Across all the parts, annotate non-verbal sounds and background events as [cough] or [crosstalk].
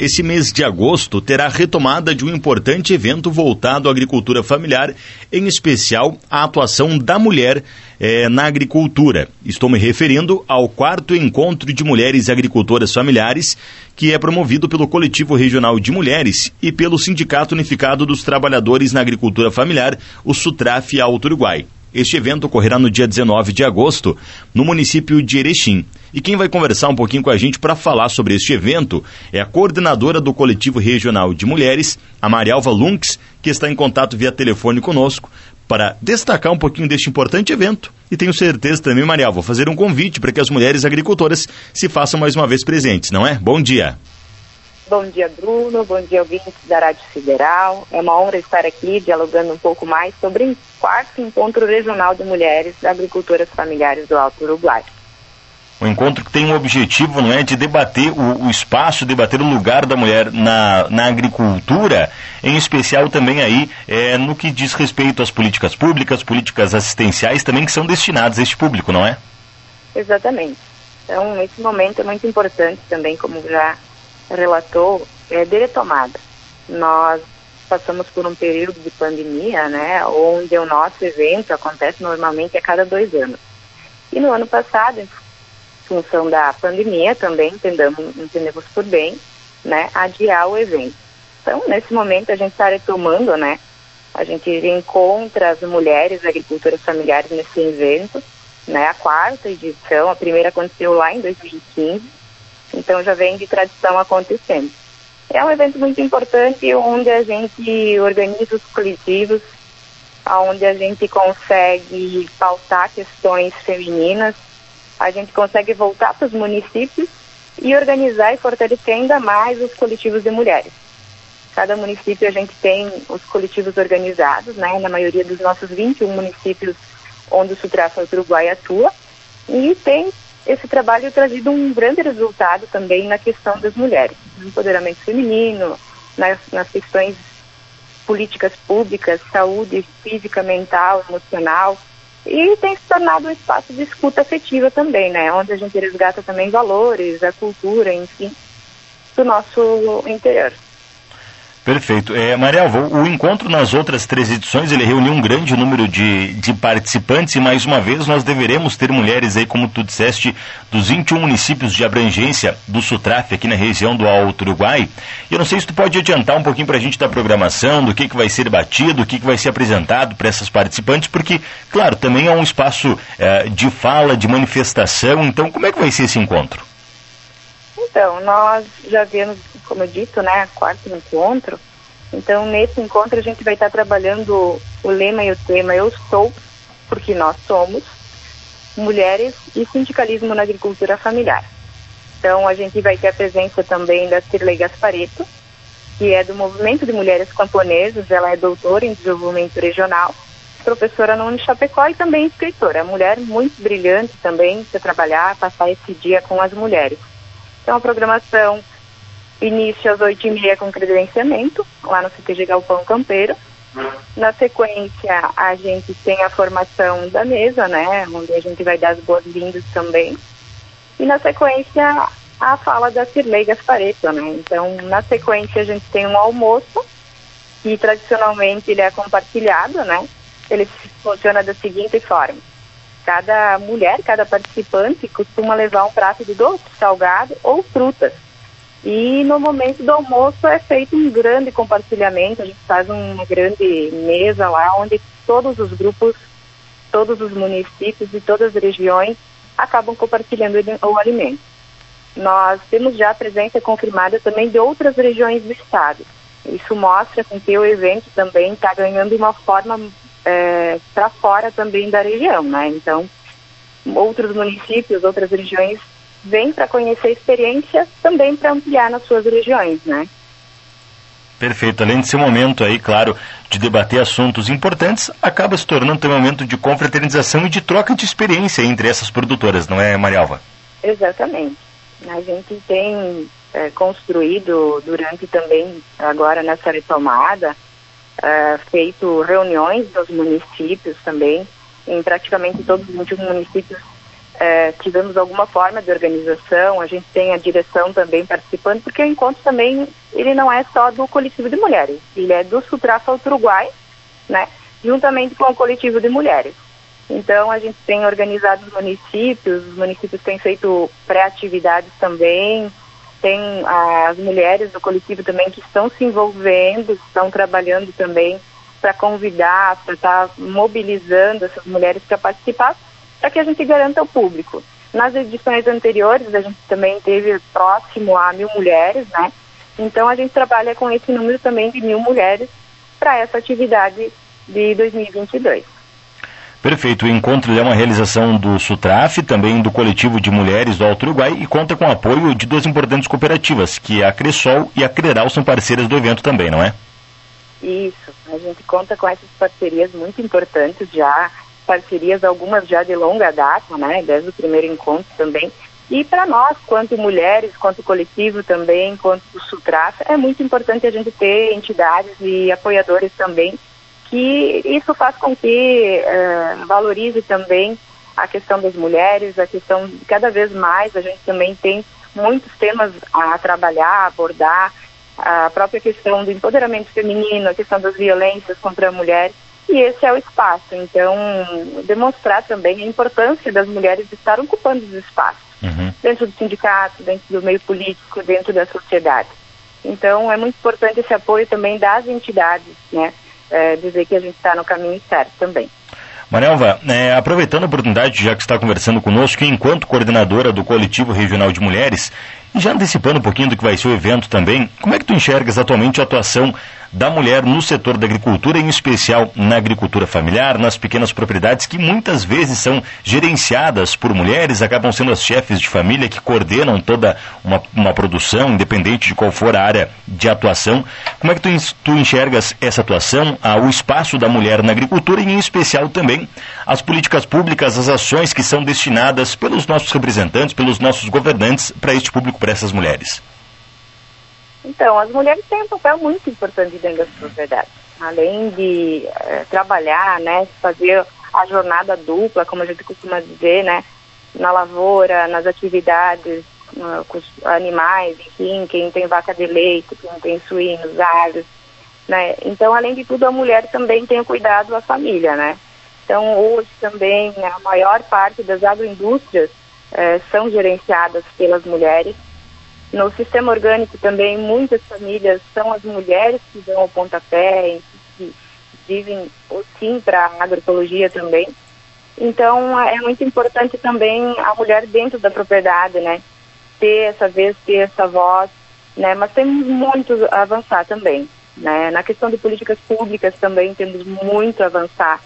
esse mês de agosto terá retomada de um importante evento voltado à agricultura familiar, em especial a atuação da mulher eh, na agricultura. Estou me referindo ao quarto encontro de mulheres agricultoras familiares, que é promovido pelo Coletivo Regional de Mulheres e pelo Sindicato Unificado dos Trabalhadores na Agricultura Familiar, o SUTRAF Alto Uruguai. Este evento ocorrerá no dia 19 de agosto, no município de Erechim. E quem vai conversar um pouquinho com a gente para falar sobre este evento é a coordenadora do Coletivo Regional de Mulheres, a Marialva Lunks, que está em contato via telefone conosco para destacar um pouquinho deste importante evento. E tenho certeza também, Marial, vou fazer um convite para que as mulheres agricultoras se façam mais uma vez presentes, não é? Bom dia. Bom dia, Bruno. Bom dia, ouvintes da Rádio Federal. É uma honra estar aqui dialogando um pouco mais sobre o quarto encontro regional de mulheres agricultoras familiares do Alto Uruguai. Um encontro que tem um objetivo, não é, de debater o, o espaço, debater o lugar da mulher na, na agricultura, em especial também aí é, no que diz respeito às políticas públicas, políticas assistenciais também que são destinadas a este público, não é? Exatamente. Então, esse momento é muito importante também, como já relatou, é de retomada. Nós passamos por um período de pandemia, né, onde o nosso evento acontece normalmente a cada dois anos. E no ano passado, em função da pandemia também, entendamos, entendemos por bem, né, adiar o evento. Então, nesse momento, a gente está retomando, né, a gente encontra as mulheres agricultoras familiares nesse evento, né, a quarta edição, a primeira aconteceu lá em 2015, então já vem de tradição acontecendo. É um evento muito importante onde a gente organiza os coletivos, onde a gente consegue pautar questões femininas, a gente consegue voltar para os municípios e organizar e fortalecer ainda mais os coletivos de mulheres. Cada município a gente tem os coletivos organizados, né, na maioria dos nossos 21 municípios onde o Sutrafa Uruguai atua, e tem esse trabalho trazido um grande resultado também na questão das mulheres, no empoderamento feminino, nas, nas questões políticas públicas, saúde física, mental, emocional, e tem se tornado um espaço de escuta afetiva também, né? Onde a gente resgata também valores, a cultura, enfim, do nosso interior. Perfeito. É, Maria o encontro nas outras três edições, ele reuniu um grande número de, de participantes e mais uma vez nós deveremos ter mulheres aí, como tu disseste, dos 21 municípios de abrangência do Sutraf aqui na região do Alto Uruguai. Eu não sei se tu pode adiantar um pouquinho para a gente da programação, do que, que vai ser debatido, o que, que vai ser apresentado para essas participantes, porque, claro, também é um espaço é, de fala, de manifestação, então como é que vai ser esse encontro? Então, nós já vemos como eu disse, né, quarto encontro. Então, nesse encontro, a gente vai estar trabalhando o lema e o tema Eu Sou, porque nós somos, mulheres e sindicalismo na agricultura familiar. Então, a gente vai ter a presença também da Cirlei Gaspareto, que é do Movimento de Mulheres Camponesas, ela é doutora em desenvolvimento regional, professora no Unichapecó e também escritora. Mulher muito brilhante também para trabalhar, passar esse dia com as mulheres. Então, a programação Início às 8h30 com credenciamento, lá no CTG Galpão Campeiro. Na sequência, a gente tem a formação da mesa, né, onde a gente vai dar as boas-vindas também. E na sequência, a fala da Cirlei Gaspareto, né. Então, na sequência, a gente tem um almoço, que tradicionalmente ele é compartilhado, né. Ele funciona da seguinte forma. Cada mulher, cada participante costuma levar um prato de doce, salgado ou frutas e no momento do almoço é feito um grande compartilhamento, a gente faz uma grande mesa lá onde todos os grupos, todos os municípios e todas as regiões acabam compartilhando o alimento. Nós temos já a presença confirmada também de outras regiões do estado. Isso mostra com que o evento também está ganhando uma forma é, para fora também da região, né? Então, outros municípios, outras regiões vem para conhecer a experiência, também para ampliar nas suas regiões, né? Perfeito. Além de ser um momento aí, claro, de debater assuntos importantes, acaba se tornando também um momento de confraternização e de troca de experiência entre essas produtoras, não é, Marialva? Exatamente. A gente tem é, construído durante também, agora nessa retomada, é, feito reuniões dos municípios também, em praticamente todos os 21 municípios é, tivemos alguma forma de organização, a gente tem a direção também participando, porque o encontro também, ele não é só do coletivo de mulheres, ele é do Sutrafa Uruguai, né, juntamente com o coletivo de mulheres. Então, a gente tem organizado os municípios, os municípios têm feito pré-atividades também, tem as mulheres do coletivo também que estão se envolvendo, estão trabalhando também para convidar, para estar tá mobilizando essas mulheres para participar, para que a gente garanta o público. Nas edições anteriores, a gente também teve próximo a mil mulheres, né? Então, a gente trabalha com esse número também de mil mulheres para essa atividade de 2022. Perfeito. O encontro é uma realização do SUTRAF, também do coletivo de mulheres do Alto Uruguai e conta com o apoio de duas importantes cooperativas, que é a Cressol e a Creral são parceiras do evento também, não é? Isso. A gente conta com essas parcerias muito importantes já, parcerias algumas já de longa data, né, desde o primeiro encontro também. E para nós, quanto mulheres, quanto coletivo também, quanto SUTRAF, é muito importante a gente ter entidades e apoiadores também que isso faz com que uh, valorize também a questão das mulheres, a questão cada vez mais a gente também tem muitos temas a trabalhar, a abordar, a própria questão do empoderamento feminino, a questão das violências contra a mulher, e esse é o espaço. Então, demonstrar também a importância das mulheres estarem ocupando os espaços, uhum. dentro do sindicato, dentro do meio político, dentro da sociedade. Então, é muito importante esse apoio também das entidades, né? É, dizer que a gente está no caminho certo também. Manelva, é, aproveitando a oportunidade, já que está conversando conosco, enquanto coordenadora do Coletivo Regional de Mulheres, e já antecipando um pouquinho do que vai ser o evento também, como é que tu enxergas atualmente a atuação da mulher no setor da agricultura, em especial na agricultura familiar, nas pequenas propriedades que muitas vezes são gerenciadas por mulheres, acabam sendo as chefes de família que coordenam toda uma, uma produção, independente de qual for a área de atuação. Como é que tu, tu enxergas essa atuação, ah, o espaço da mulher na agricultura e, em especial, também as políticas públicas, as ações que são destinadas pelos nossos representantes, pelos nossos governantes para este público, para essas mulheres? Então, as mulheres têm um papel muito importante dentro da sociedade. Além de é, trabalhar, né, fazer a jornada dupla, como a gente costuma dizer, né, na lavoura, nas atividades uh, com os animais, enfim, quem tem vaca de leite, quem tem suínos, aves, né. Então, além de tudo, a mulher também tem o cuidado da família, né. Então, hoje também a maior parte das agroindústrias eh, são gerenciadas pelas mulheres no sistema orgânico também, muitas famílias são as mulheres que dão o pontapé, que vivem sim para a agroecologia também. Então, é muito importante também a mulher dentro da propriedade, né? Ter essa vez, ter essa voz, né? Mas temos muito a avançar também, né? Na questão de políticas públicas também temos muito a avançar.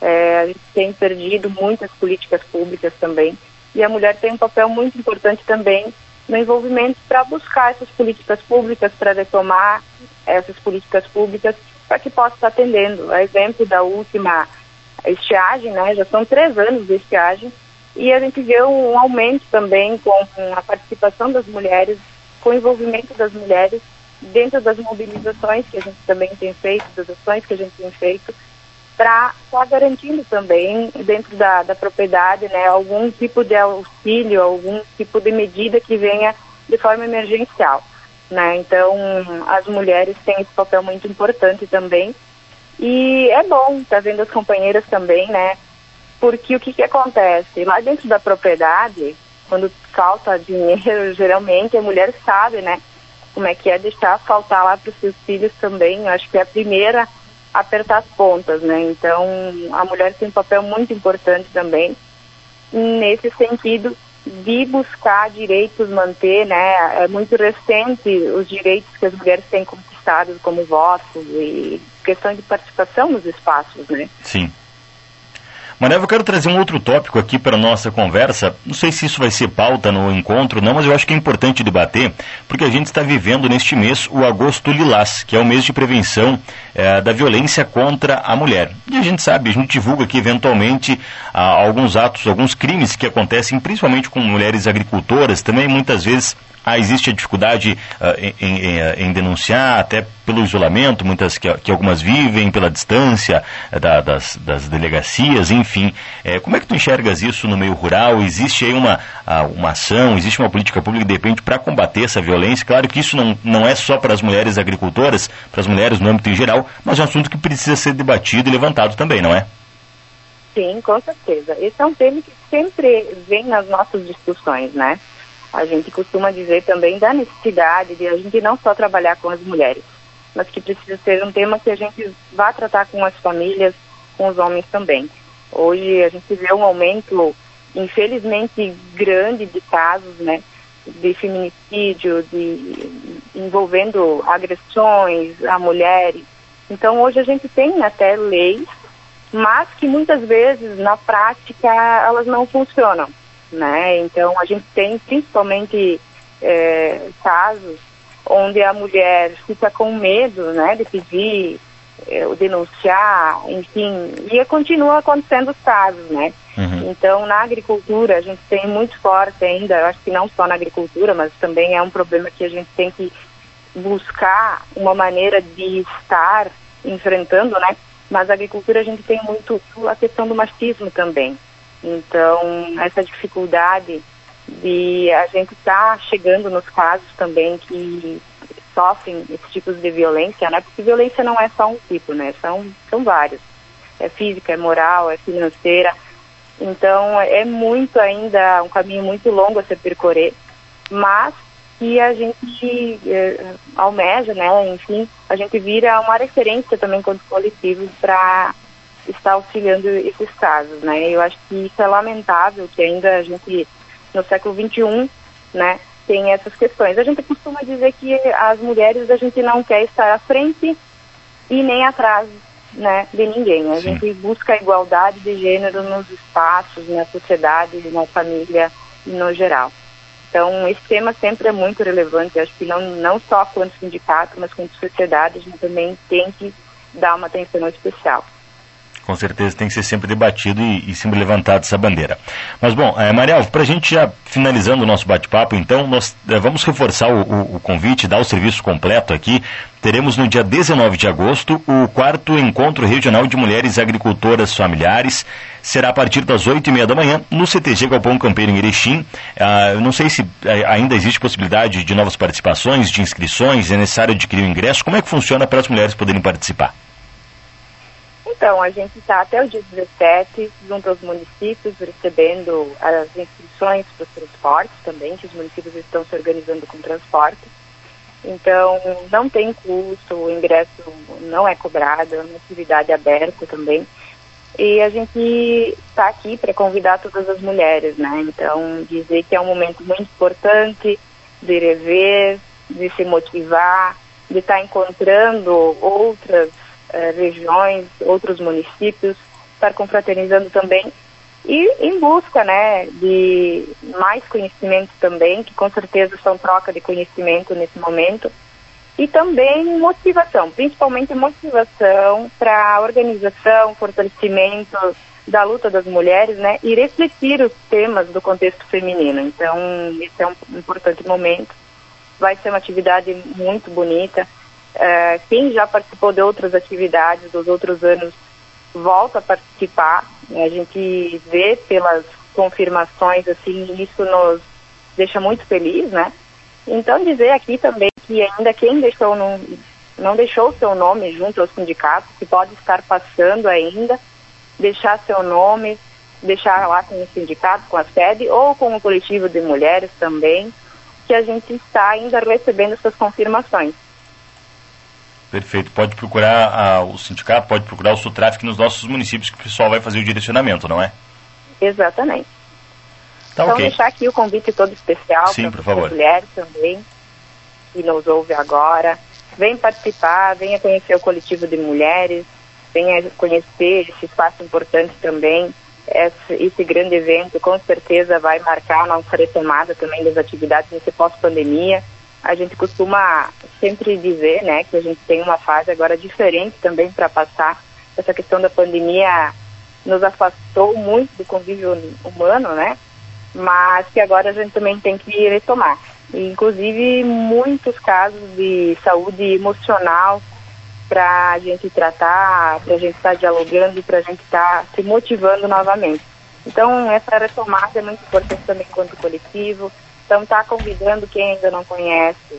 É, a gente tem perdido muitas políticas públicas também. E a mulher tem um papel muito importante também no envolvimento para buscar essas políticas públicas, para retomar essas políticas públicas, para que possa estar atendendo. A exemplo da última estiagem, né, já são três anos de estiagem, e a gente vê um aumento também com a participação das mulheres, com o envolvimento das mulheres dentro das mobilizações que a gente também tem feito, das ações que a gente tem feito, para estar tá garantindo também dentro da, da propriedade né, algum tipo de auxílio, algum tipo de medida que venha de forma emergencial. Né? Então, as mulheres têm esse papel muito importante também. E é bom estar tá vendo as companheiras também, né? Porque o que, que acontece? Lá dentro da propriedade, quando falta dinheiro, [laughs] geralmente a mulher sabe, né? Como é que é deixar faltar lá para os seus filhos também. Eu acho que é a primeira apertar as pontas, né? Então, a mulher tem um papel muito importante também nesse sentido de buscar direitos, manter, né? É muito recente os direitos que as mulheres têm conquistados como voto e questão de participação nos espaços, né? Sim. Maneva, eu quero trazer um outro tópico aqui para a nossa conversa. Não sei se isso vai ser pauta no encontro, não, mas eu acho que é importante debater, porque a gente está vivendo neste mês o Agosto Lilás, que é o mês de prevenção é, da violência contra a mulher. E a gente sabe, a gente divulga aqui eventualmente ah, alguns atos, alguns crimes que acontecem, principalmente com mulheres agricultoras, também muitas vezes ah, existe a dificuldade uh, em, em, em, denunciar, até pelo isolamento, muitas que, que algumas vivem, pela distância uh, da, das, das, delegacias, enfim. É, como é que tu enxergas isso no meio rural? Existe aí uma, uh, uma ação, existe uma política pública, de repente, para combater essa violência? Claro que isso não, não é só para as mulheres agricultoras, para as mulheres no âmbito em geral, mas é um assunto que precisa ser debatido e levantado também, não é? Sim, com certeza. Esse é um tema que sempre vem nas nossas discussões, né? A gente costuma dizer também da necessidade de a gente não só trabalhar com as mulheres, mas que precisa ser um tema que a gente vá tratar com as famílias, com os homens também. Hoje a gente vê um aumento, infelizmente, grande de casos, né, de feminicídio, de envolvendo agressões a mulheres. Então hoje a gente tem até leis, mas que muitas vezes na prática elas não funcionam né? Então a gente tem principalmente é, casos onde a mulher fica com medo, né, de pedir, é, denunciar, enfim, e continua acontecendo os casos, né? Uhum. Então na agricultura a gente tem muito forte ainda, eu acho que não só na agricultura, mas também é um problema que a gente tem que buscar uma maneira de estar enfrentando, né? Mas a agricultura a gente tem muito a questão do machismo também. Então, essa dificuldade de a gente estar tá chegando nos casos também que sofrem esses tipos de violência, né? Porque violência não é só um tipo, né? São, são vários. É física, é moral, é financeira. Então, é muito ainda, um caminho muito longo a se percorrer, mas que a gente eh, almeja, né? Enfim, a gente vira uma referência também quanto coletivo para está auxiliando esses casos, né? Eu acho que isso é lamentável que ainda a gente no século 21, né, tem essas questões. A gente costuma dizer que as mulheres a gente não quer estar à frente e nem atrás, né, de ninguém. A Sim. gente busca a igualdade de gênero nos espaços, na sociedade, na família no geral. Então, esse tema sempre é muito relevante. acho que não, não só quanto sindicato, mas quanto sociedade, a gente também tem que dar uma atenção especial com certeza tem que ser sempre debatido e, e sempre levantado essa bandeira. Mas bom, é, Mariel, para a gente já finalizando o nosso bate-papo, então nós é, vamos reforçar o, o, o, convite, dar o serviço completo aqui. Teremos no dia 19 de agosto o quarto encontro regional de mulheres agricultoras familiares. Será a partir das 8 e meia da manhã no CTG Galpão Campeiro em Erechim. Ah, não sei se é, ainda existe possibilidade de novas participações, de inscrições, é necessário adquirir o ingresso. Como é que funciona para as mulheres poderem participar? Então, a gente está até o dia 17 junto aos municípios, recebendo as inscrições para os transportes também, que os municípios estão se organizando com transporte. Então, não tem custo, o ingresso não é cobrado, é uma atividade aberta também. E a gente está aqui para convidar todas as mulheres, né? Então, dizer que é um momento muito importante de rever, de se motivar, de estar tá encontrando outras eh, regiões, outros municípios, estar confraternizando também e em busca né, de mais conhecimento também, que com certeza são troca de conhecimento nesse momento, e também motivação, principalmente motivação para a organização, fortalecimento da luta das mulheres, né, e refletir os temas do contexto feminino. Então, esse é um importante momento. Vai ser uma atividade muito bonita. É, quem já participou de outras atividades dos outros anos volta a participar. A gente vê pelas confirmações, assim, isso nos deixa muito feliz, né? Então dizer aqui também que ainda quem deixou não, não deixou seu nome junto ao sindicato, que pode estar passando ainda, deixar seu nome, deixar lá com o sindicato, com a sede, ou com o coletivo de mulheres também, que a gente está ainda recebendo essas confirmações. Perfeito. Pode procurar a, o sindicato, pode procurar o Sutrafik nos nossos municípios que o pessoal vai fazer o direcionamento, não é? Exatamente. Tá, então, okay. deixar aqui o convite todo especial para as mulheres também, que nos ouve agora. Vem participar, venha conhecer o coletivo de mulheres, venha conhecer esse espaço importante também. Esse, esse grande evento com certeza vai marcar a nossa retomada também das atividades nesse pós-pandemia a gente costuma sempre dizer, né, que a gente tem uma fase agora diferente também para passar. Essa questão da pandemia nos afastou muito do convívio humano, né? Mas que agora a gente também tem que retomar. E, inclusive muitos casos de saúde emocional para a gente tratar, para a gente estar tá dialogando para a gente estar tá se motivando novamente. Então, essa retomada é muito importante também quanto coletivo. Então, está convidando quem ainda não conhece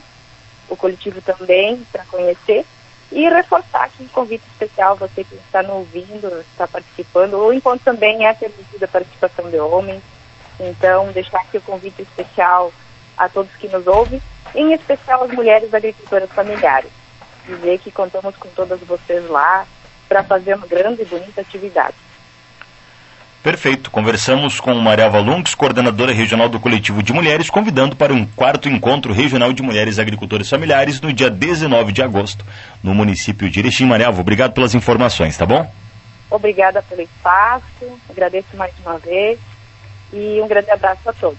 o coletivo também para conhecer e reforçar aqui um convite especial, você que está nos ouvindo, está participando, o encontro também é permitida a participação de homens, então deixar aqui o convite especial a todos que nos ouvem, em especial as mulheres agricultoras familiares. Dizer que contamos com todas vocês lá para fazer uma grande e bonita atividade. Perfeito. Conversamos com Maria Valunks, coordenadora regional do Coletivo de Mulheres, convidando para um quarto encontro regional de mulheres agricultoras familiares no dia 19 de agosto, no município de Erechim. Maria, obrigado pelas informações, tá bom? Obrigada pelo espaço, agradeço mais uma vez e um grande abraço a todos.